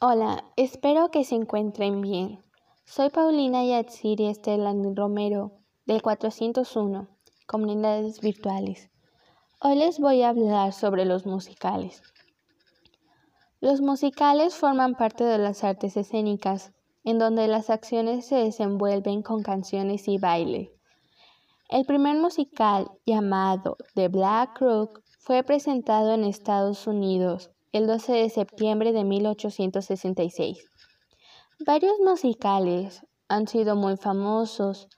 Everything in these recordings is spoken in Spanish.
Hola, espero que se encuentren bien. Soy Paulina Yatsiri Estelán Romero, del 401, Comunidades Virtuales. Hoy les voy a hablar sobre los musicales. Los musicales forman parte de las artes escénicas, en donde las acciones se desenvuelven con canciones y baile. El primer musical, llamado The Black Crook, fue presentado en Estados Unidos el 12 de septiembre de 1866. Varios musicales han sido muy famosos.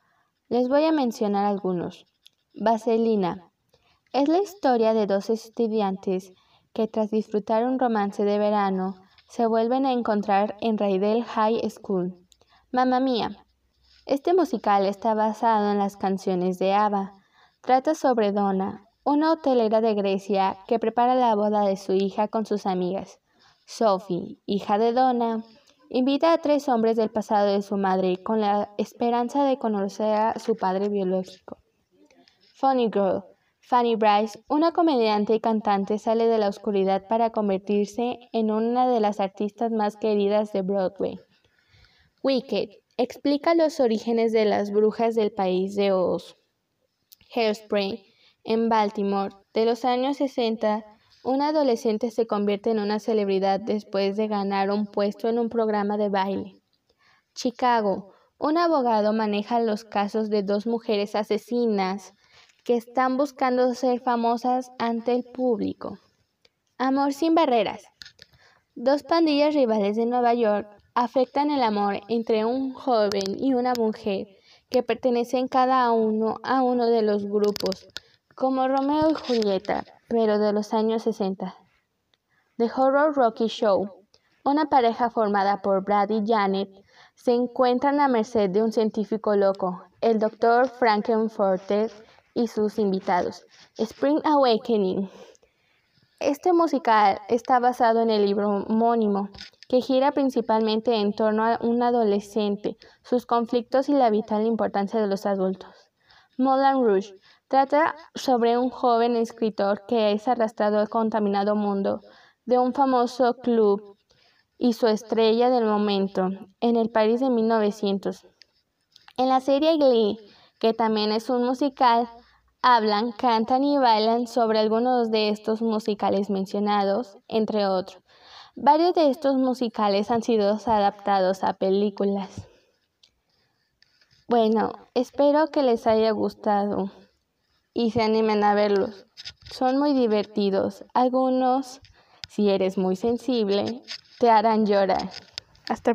Les voy a mencionar algunos. Vaselina. Es la historia de dos estudiantes que tras disfrutar un romance de verano se vuelven a encontrar en Rydell High School. Mamma Mía. Este musical está basado en las canciones de ABBA. Trata sobre Donna, una hotelera de Grecia que prepara la boda de su hija con sus amigas. Sophie, hija de Donna, invita a tres hombres del pasado de su madre con la esperanza de conocer a su padre biológico. Funny Girl. Fanny Bryce, una comediante y cantante, sale de la oscuridad para convertirse en una de las artistas más queridas de Broadway. Wicked explica los orígenes de las brujas del país de Oz. Hairspray en Baltimore, de los años 60, un adolescente se convierte en una celebridad después de ganar un puesto en un programa de baile. Chicago, un abogado maneja los casos de dos mujeres asesinas que están buscando ser famosas ante el público. Amor sin barreras. Dos pandillas rivales de Nueva York afectan el amor entre un joven y una mujer que pertenecen cada uno a uno de los grupos como Romeo y Julieta, pero de los años 60. The Horror Rocky Show, una pareja formada por Brad y Janet, se encuentran a merced de un científico loco, el Dr. Frankenfurter y sus invitados. Spring Awakening. Este musical está basado en el libro homónimo, que gira principalmente en torno a un adolescente, sus conflictos y la vital importancia de los adultos. Moulin Rouge Trata sobre un joven escritor que es arrastrado al contaminado mundo de un famoso club y su estrella del momento en el París de 1900. En la serie Glee, que también es un musical, hablan, cantan y bailan sobre algunos de estos musicales mencionados, entre otros. Varios de estos musicales han sido adaptados a películas. Bueno, espero que les haya gustado y se animen a verlos. Son muy divertidos. Algunos, si eres muy sensible, te harán llorar. Hasta